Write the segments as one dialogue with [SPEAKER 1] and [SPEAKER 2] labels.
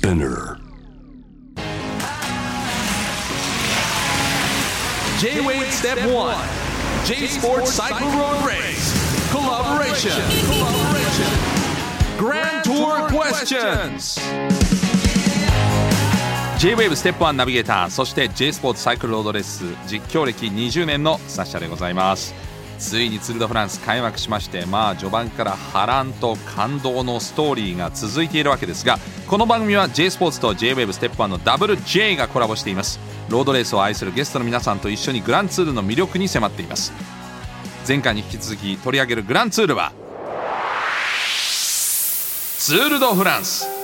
[SPEAKER 1] Spinner
[SPEAKER 2] J-Wave Step 1 J Sports Cycle Road Race Collaboration Grand Tour Questions J-Wave ステップ1ナビゲーターそして J スポーツサイクルロードレース実況歴20年のサッシャでございますついにツール・ド・フランス開幕しましてまあ序盤から波乱と感動のストーリーが続いているわけですがこの番組は J スポーツと JWAVE ステップ1のダブル J がコラボしています。ロードレースを愛するゲストの皆さんと一緒にグランツールの魅力に迫っています。前回に引き続き取り上げるグランツールはツール・ド・フランス。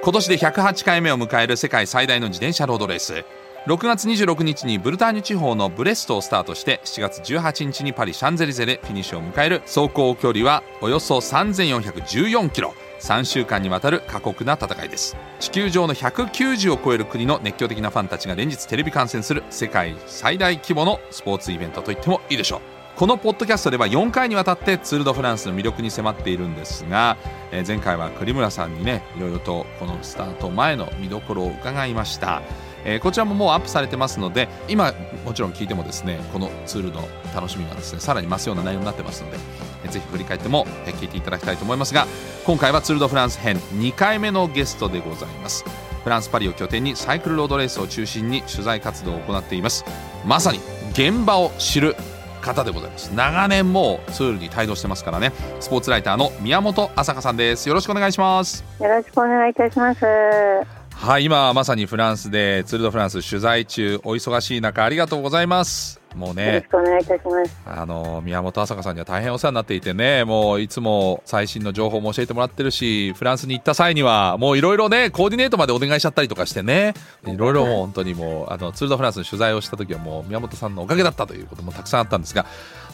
[SPEAKER 2] 今年で108回目を迎える世界最大の自転車ロードレース。6月26日にブルターニュ地方のブレストをスタートして7月18日にパリ・シャンゼリゼでフィニッシュを迎える。走行距離はおよそ3414キロ。3週間にわたる過酷な戦いです。地球上の190を超える国の熱狂的なファンたちが連日テレビ観戦する世界最大規模のスポーツイベントと言ってもいいでしょう。このポッドキャストでは4回にわたってツール・ド・フランスの魅力に迫っているんですが、えー前回は栗村さんにねいろいろとこのスタート前の見どころを伺いました、えーこちらももうアップされてますので今もちろん聞いてもですねこのツールの楽しみがですねさらに増すような内容になってますので、えーぜひ振り返っても、えー聞いていただきたいと思いますが今回はツール・ド・フランス編2回目のゲストでございます。フランス・パリを拠点にサイクルロードレースを中心に取材活動を行っています。まさに現場を知る方でございます。長年もうツールに帯同してますからね。スポーツライターの宮本朝香さんです。よろしくお願いします。
[SPEAKER 3] よろしくお願いいたします。
[SPEAKER 2] はい今まさにフランスでツール・ド・フランス取材中お忙しい中ありがとうございますもう
[SPEAKER 3] よろ
[SPEAKER 2] ね
[SPEAKER 3] しくお願いいたします。
[SPEAKER 2] あの宮本麻香さんには大変お世話になっていてねもういつも最新の情報も教えてもらってるしフランスに行った際にはもういろいろねコーディネートまでお願いしちゃったりとかしてねいろいろもう本当にもうあのツール・ド・フランスの取材をした時はもう宮本さんのおかげだったということもたくさんあったんですが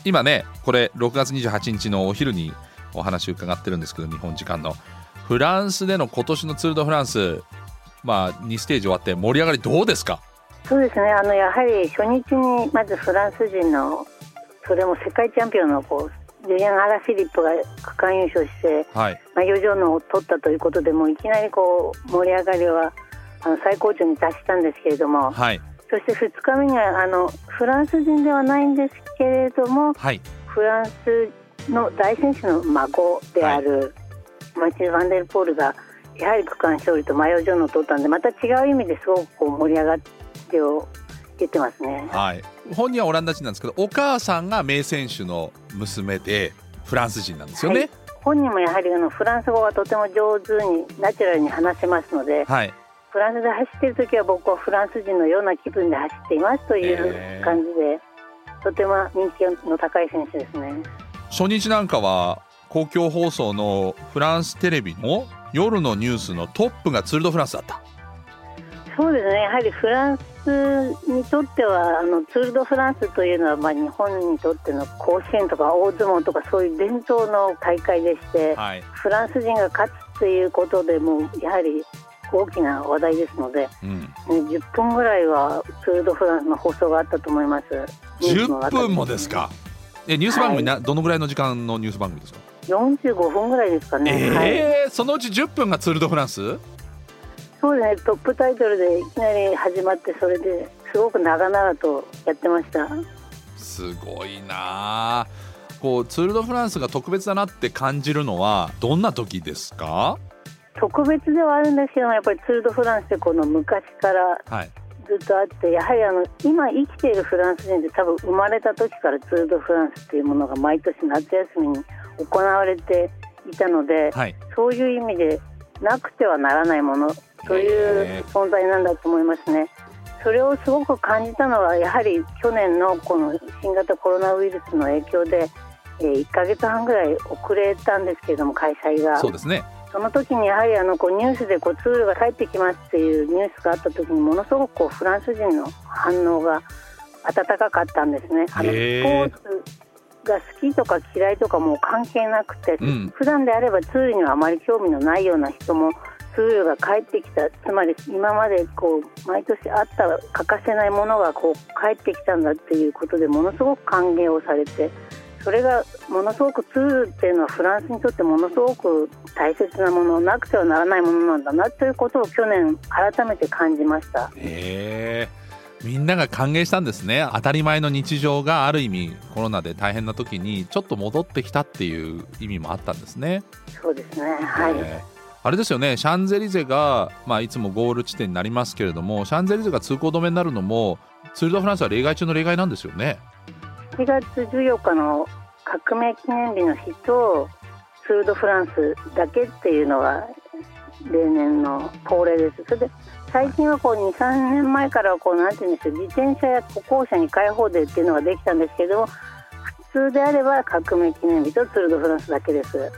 [SPEAKER 2] 今ねこれ6月28日のお昼にお話伺ってるんですけど日本時間のフランスでの今年のツール・ド・フランスまあ2ステージ終わって盛り上がりどうですか？
[SPEAKER 3] そうですね。あのやはり初日にまずフランス人のそれも世界チャンピオンのこうジュリアン・アラ・フィリップが区間優勝して
[SPEAKER 2] はい。
[SPEAKER 3] マイオジョーノを取ったということでもういきなりこう盛り上がりはあの最高潮に達したんですけれども、
[SPEAKER 2] はい。
[SPEAKER 3] そして2日目にはあのフランス人ではないんですけれども
[SPEAKER 2] はい。
[SPEAKER 3] フランスの大選手の孫である、マチュー・バンデルポールがやはり区間勝利とマヨジョンを取ったんでまた違う意味ですごくこう盛り上がってを出てますね。
[SPEAKER 2] はい、本人はオランダ人なんですけどお母さんが名選手の娘でフランス人なんですよね。
[SPEAKER 3] 本人もやはりあのフランス語がとても上手にナチュラルに話せますので
[SPEAKER 2] はい、
[SPEAKER 3] フランスで走っている時は僕はフランス人のような気分で走っていますという感じで、とても人気の高い選手ですね。
[SPEAKER 2] 初日なんかは公共放送のフランステレビの夜のニュースのトップがツール・ド・フランスだった。
[SPEAKER 3] そうですねやはりフランスにとってはあのツール・ド・フランスというのは、まあ、日本にとっての甲子園とか大相撲とかそういう伝統の大会でして、
[SPEAKER 2] はい、
[SPEAKER 3] フランス人が勝つということでもやはり大きな話題ですので、
[SPEAKER 2] うん、
[SPEAKER 3] ね10分ぐらいはツール・ド・フランスの放送があったと思います。ニュースの
[SPEAKER 2] 10
[SPEAKER 3] 中で
[SPEAKER 2] 分もですか？えニュース番組な、どのぐらいの時間のニュース番組ですか？
[SPEAKER 3] 45分ぐらいですかね。はい
[SPEAKER 2] えー、そのうち10分がツール・ド・フランス？
[SPEAKER 3] そうですねトップタイトルでいきなり始まってそれですごく長々とやってました。
[SPEAKER 2] すごいなあ。こうツール・ド・フランスが特別だなって感じるのはどんな時ですか？
[SPEAKER 3] 特別ではあるんですけどもやっぱりツール・ド・フランスってこの昔から
[SPEAKER 2] はい。
[SPEAKER 3] ずっとあってやはりあの今生きているフランス人って多分生まれた時からツール・ド・フランスっていうものが毎年夏休みに行われていたので、
[SPEAKER 2] はい。
[SPEAKER 3] そういう意味でなくてはならないものという存在なんだと思いますね。それをすごく感じたのはやはり去年のこの新型コロナウイルスの影響で、えー1ヶ月半ぐらい遅れたんですけれども開催が。
[SPEAKER 2] そうですね。
[SPEAKER 3] その時にやはりあのこうニュースでこうツールが帰ってきますっていうニュースがあった時にものすごくこうフランス人の反応が温かかったんですね。あのスポーツが好きとか嫌いとかもう関係なくて、
[SPEAKER 2] うん。
[SPEAKER 3] 普段であればツールにはあまり興味のないような人もツールが帰ってきた。つまり今までこう毎年あった欠かせないものがこう帰ってきたんだっていうことでものすごく歓迎をされてそれがものすごくツールっていうのはフランスにとってものすごく大切なものなくてはならないものなんだなということを去年改めて感じました。
[SPEAKER 2] へえみんなが歓迎したんですね。当たり前の日常がある意味コロナで大変な時にちょっと戻ってきたっていう意味もあったんですね。
[SPEAKER 3] そうですね。はい、
[SPEAKER 2] あれですよね。シャンゼリゼが、まあ、いつもゴール地点になりますけれどもシャンゼリゼが通行止めになるのもツール・ド・フランスは例外中の例外なんですよね。
[SPEAKER 3] 7月14日の革命記念日の日とツール・ド・フランスだけっていうのが例年の恒例です。それで最近はこう2、3年前からこうなんていうんでしょう自転車や歩行者に開放デーっていうのができたんですけども普通であれば革命記念日とツール・ド・フランスだけです。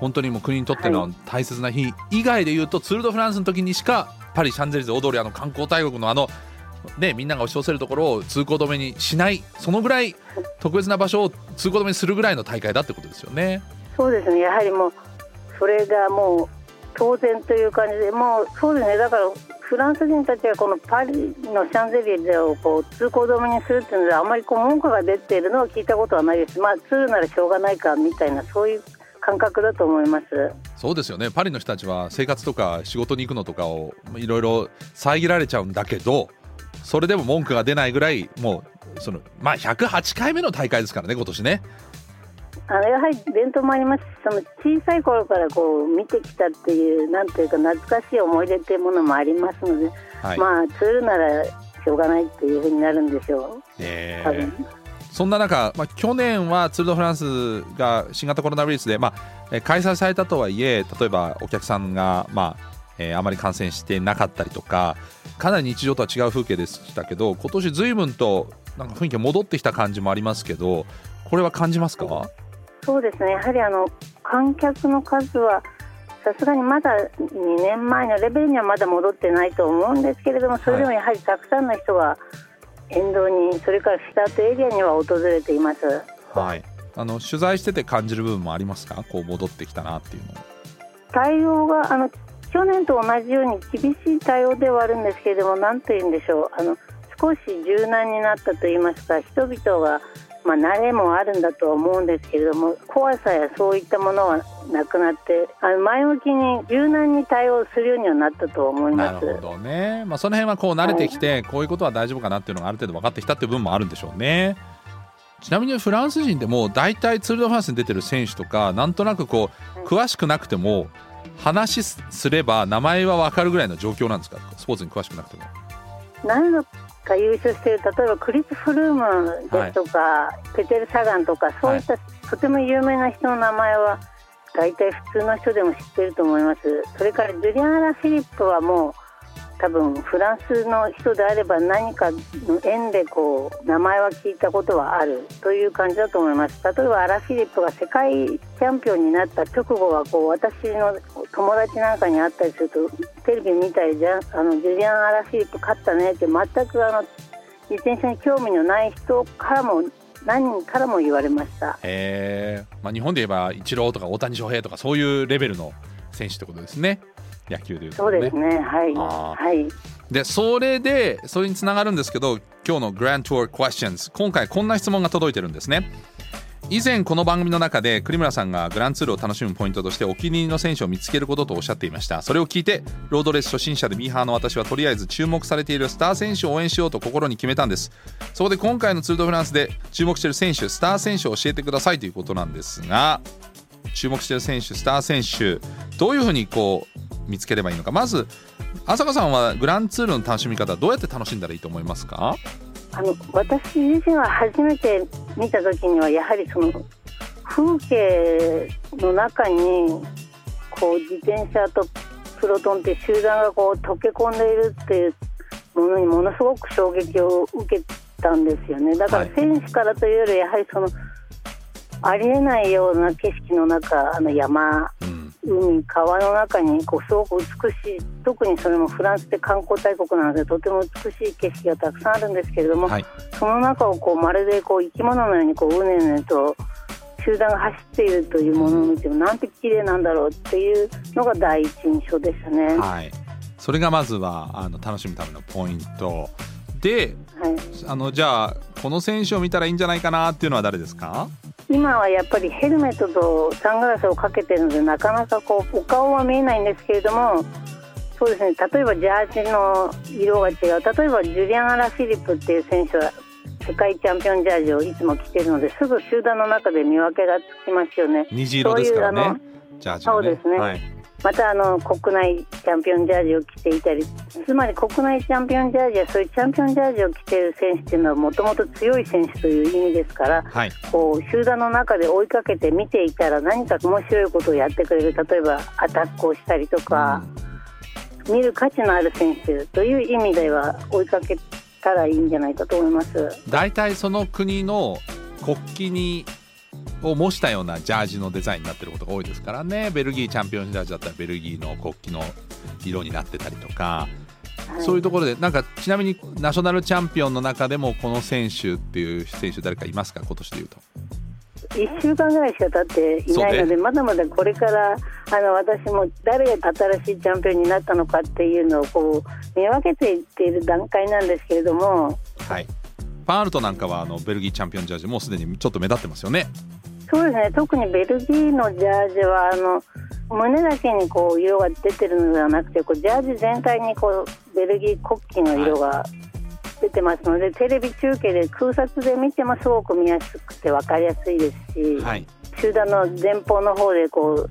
[SPEAKER 2] 本当にもう国にとっての大切な日以外でいうと、はい、ツール・ド・フランスの時にしかパリ・シャンゼリゼ踊るあの観光大国のあのね、みんなが押し寄せるところを通行止めにしないそのぐらい特別な場所を通行止めにするぐらいの大会だってことですよね。
[SPEAKER 3] そうですねやはりもうそれがもう当然という感じでもうそうですねだからフランス人たちがこのパリのシャンゼリゼをこう通行止めにするっていうのであまりこう文句が出ているのを聞いたことはないです。まあツールならしょうがないかみたいなそういう感覚だと思います。
[SPEAKER 2] そうですよね。パリの人たちは生活とか仕事に行くのとかをいろいろ遮られちゃうんだけどそれでも文句が出ないぐらいもうそのまあ108回目の大会ですからね今年ね。
[SPEAKER 3] あのやはり伝統もあります。しその小さい頃からこう見てきたっていうなんていうか懐かしい思い出っていうものもありますので、はい、まあツールならしょうがないっていうふうになるんでしょう。えー、
[SPEAKER 2] そんな中、まあ、去年はツール・ド・フランスが新型コロナウイルスで、まあ、開催されたとはいえ例えばお客さんが、まあえー、あまり感染してなかったりとかかなり日常とは違う風景でしたけど今年随分となんか雰囲気が戻ってきた感じもありますけどこれは感じますか？
[SPEAKER 3] そうですね。やはりあの観客の数はさすがにまだ2年前のレベルにはまだ戻ってないと思うんですけれどもそれでもやはりたくさんの人が沿道にそれからスタートエリアには訪れています。
[SPEAKER 2] はい。あの取材してて感じる部分もありますか？こう戻ってきたなっていうの
[SPEAKER 3] 対応があの去年と同じように厳しい対応ではあるんですけれども何と言うんでしょう。あの少し柔軟になったといいますか人々が、まあ、慣れもあるんだとは思うんですけれども怖さやそういったものはなくなってあの前向きに柔軟に対応するようにはなったと思います。
[SPEAKER 2] なるほどね、まあ、その辺はこう慣れてきて、はい、こういうことは大丈夫かなっていうのがある程度分かってきたっていう部分もあるんでしょうね。ちなみにフランス人でも大体ツール・ド・フランスに出てる選手とかなんとなくこう詳しくなくても話すれば名前は分かるぐらいの状況なんですか？スポーツに詳しくなくても。
[SPEAKER 3] か優勝している例えばクリス・フルームですとか、はい、ペテル・サガンとかそういった、とても有名な人の名前は大体普通の人でも知ってると思います。それからジュリアン・ラ・フィリップはもう多分フランスの人であれば何かの縁でこう名前は聞いたことはあるという感じだと思います例えばアラ・フィリップが世界チャンピオンになった直後はこう私の友達なんかに会ったりするとテレビ見たりじゃあのジュリアン・アラ・フィリップ勝ったねって全くあの自転車に興味のない人からも何人からも言われました
[SPEAKER 2] へえ、まあ、日本で言えばイチローとか大谷翔平とかそういうレベルの選手ってことですね。野球でいう
[SPEAKER 3] と、ね、そうですね。はい。はい。
[SPEAKER 2] でそれでそれにつながるんですけど今日のグラント Tour Questions 今回こんな質問が届いてるんですね。以前この番組の中で栗村さんがグランツールを楽しむポイントとしてお気に入りの選手を見つけることとおっしゃっていました。それを聞いてロードレース初心者でミーハーの私はとりあえず注目されているスター選手を応援しようと心に決めたんです。そこで今回のツール・ド・フランスで注目している選手スター選手を教えてくださいということなんですが注目している選手スター選手どういうふうにこう見つければいいのか。まず浅香さんはグランツールの楽しみ方どうやって楽しんだらいいと思いますか？
[SPEAKER 3] あの私自身は初めて見た時にはやはりその風景の中にこう自転車とプロトンって集団がこう溶け込んでいるっていうものにものすごく衝撃を受けたんですよね。だから選手からというよりやはりそのありえないような景色の中あの山、海川の中にこうすごく美しい特にそれもフランスって観光大国なのでとても美しい景色がたくさんあるんですけれども、はい、その中をこうまるでこう生き物のようにこううねうねと集団が走っているというものを見てもなんて綺麗なんだろうっていうのが第一印象でしたね。
[SPEAKER 2] はい、それがまずはあの楽しむためのポイント。で、はい、あのじゃあこの選手を見たらいいんじゃないかなっていうのは誰ですか？
[SPEAKER 3] 今はやっぱりヘルメットとサングラスをかけてるのでなかなかこうお顔は見えないんですけれどもそうですね例えばジャージの色が違う例えばジュリアン・アラ・フィリップっていう選手は世界チャンピオンジャージをいつも着てるのですぐ集団の中で見分けがつきますよね。
[SPEAKER 2] 虹色ですからね。
[SPEAKER 3] ジャージ、ね、そうですね。はいまたあの国内チャンピオンジャージを着ていたりつまり国内チャンピオンジャージやそういうチャンピオンジャージを着ている選手っていうのはもともと強い選手という意味ですから、はい、こう集団の中で追いかけて見ていたら何か面白いことをやってくれる例えばアタックをしたりとか、うん、見る価値のある選手という意味では追いかけたらいいんじゃないかと思います。
[SPEAKER 2] 大体その国の国旗にを模したようなジャージのデザインになってることが多いですからねベルギーチャンピオンジャージだったらベルギーの国旗の色になってたりとか、はい、そういうところでなんかちなみにナショナルチャンピオンの中でもこの選手っていう選手誰かいますか？今年でいうと。
[SPEAKER 3] 1週間ぐらいしか経っていないのでまだまだこれからあの私も誰が新しいチャンピオンになったのかっていうのをこう見分けていっている段階なんですけれども。
[SPEAKER 2] はいパールトなんかはあのベルギーチャンピオンジャージもうすでにちょっと目立ってますよね。
[SPEAKER 3] そうですね。特にベルギーのジャージはあの胸だけにこう色が出てるのではなくてこうジャージ全体にこうベルギー国旗の色が出てますので、はい、テレビ中継で空撮で見てもすごく見やすくて分かりやすいですし、はい、集団の前方の方でこう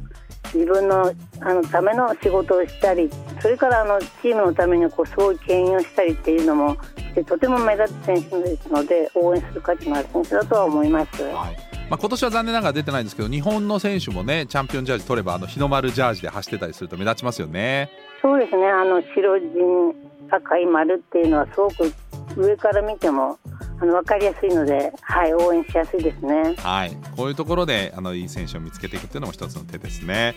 [SPEAKER 3] 自分のあのための仕事をしたりそれからあのチームのためにこうすごい牽引をしたりっていうのもとても目立つ選手ですので応援する価値のある選手だとは思います。はい
[SPEAKER 2] まあ、今年は残念ながら出てないんですけど日本の選手もねチャンピオンジャージ取ればあの日の丸ジャージで走ってたりすると目立ちますよね。
[SPEAKER 3] そうですねあの白地赤い丸っていうのはすごく上から見てもあの分かりやすいので、はい、応援しやすいですね。
[SPEAKER 2] はい、こういうところであのいい選手を見つけていくっていうのも一つの手ですね。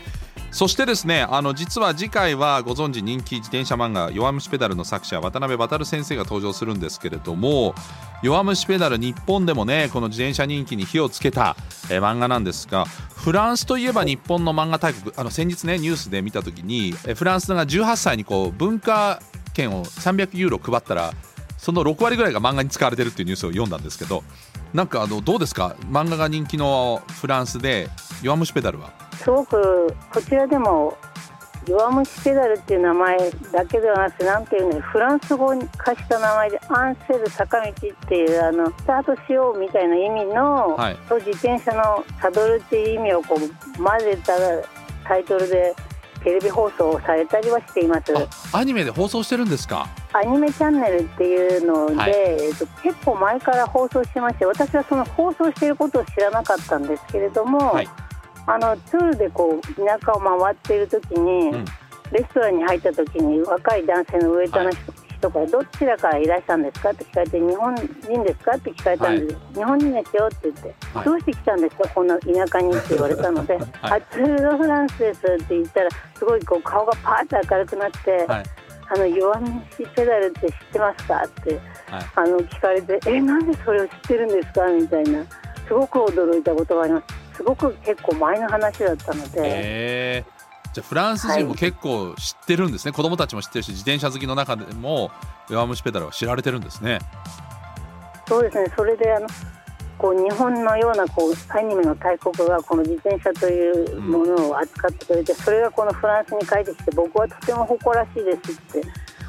[SPEAKER 2] そしてですねあの実は次回はご存知人気自転車漫画「弱虫ペダル」の作者渡辺渡先生が登場するんですけれども「弱虫ペダル」日本でもねこの自転車人気に火をつけた、えー、漫画なんですがフランスといえば日本の漫画大国あの先日ねニュースで見た時に、えー、フランスが18歳にこう文化券を300ユーロ配ったらその6割ぐらいが漫画に使われてるっていうニュースを読んだんですけどなんかあのどうですか？漫画が人気のフランスで「弱虫ペダル」は。
[SPEAKER 3] すごくこちらでも弱虫ペダルっていう名前だけではなくてなんていうのフランス語に化した名前でアンセル坂道っていうあのスタートしようみたいな意味の、はい、と自転車のサドルっていう意味をこう混ぜたタイトルでテレビ放送されたりはしています。
[SPEAKER 2] アニメで放送してるんですか？
[SPEAKER 3] アニメチャンネルっていうので、はい、えっと、結構前から放送してまして私はその放送していることを知らなかったんですけれども、はいあのツールでこう田舎を回っている時に、うん、レストランに入った時に若い男性のウエイトの人から、どちらからいらしたんですかって聞かれて日本人ですかって聞かれたんです、はい、日本人ですよって言って、はい、どうして来たんですかこんな田舎にって言われたので、はい、あツール・フランスですって言ったらすごいこう顔がパーッと明るくなって。あの弱虫ペダルって知ってますかって、あの聞かれてえなんでそれを知ってるんですかみたいなすごく驚いたことがありますすごく結構前の話だったので。
[SPEAKER 2] えー、じゃあフランス人も結構知ってるんですね、はい、子供たちも知ってるし自転車好きの中でも弱虫ペダルは知られてるんですね。
[SPEAKER 3] そうですねそれであのこう日本のようなこうアニメの大国がこの自転車というものを扱ってくれて、うん、それがこのフランスに帰ってきて僕はとても誇らしいですって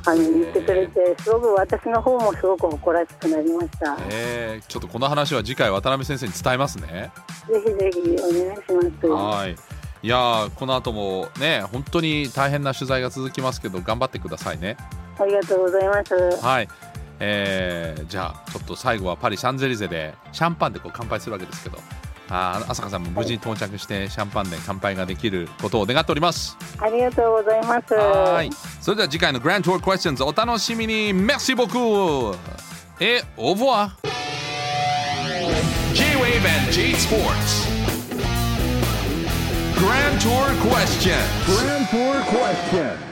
[SPEAKER 3] あの言ってくれてすごく私の方もすごく誇らしくなりました、
[SPEAKER 2] えー、ちょっとこの話は次回渡辺先生に伝えますね。
[SPEAKER 3] ぜひぜひお願いします。
[SPEAKER 2] はい。いやこの後もね本当に大変な取材が続きますけど頑張ってくださいね。
[SPEAKER 3] ありがとうございます。
[SPEAKER 2] はい。えー、じゃあちょっと最後はパリ・シャンゼリゼでシャンパンでこう乾杯するわけですけどあ朝香さんも無事到着してシャンパンで乾杯ができることを願っております。
[SPEAKER 3] ありがとうございます。
[SPEAKER 2] それでは次回のグランドトークエスチョンズお楽しみに。メッシボクーえっおぼわ J-WAVE and J-SPORTS Grand Tour Questions Grand Tour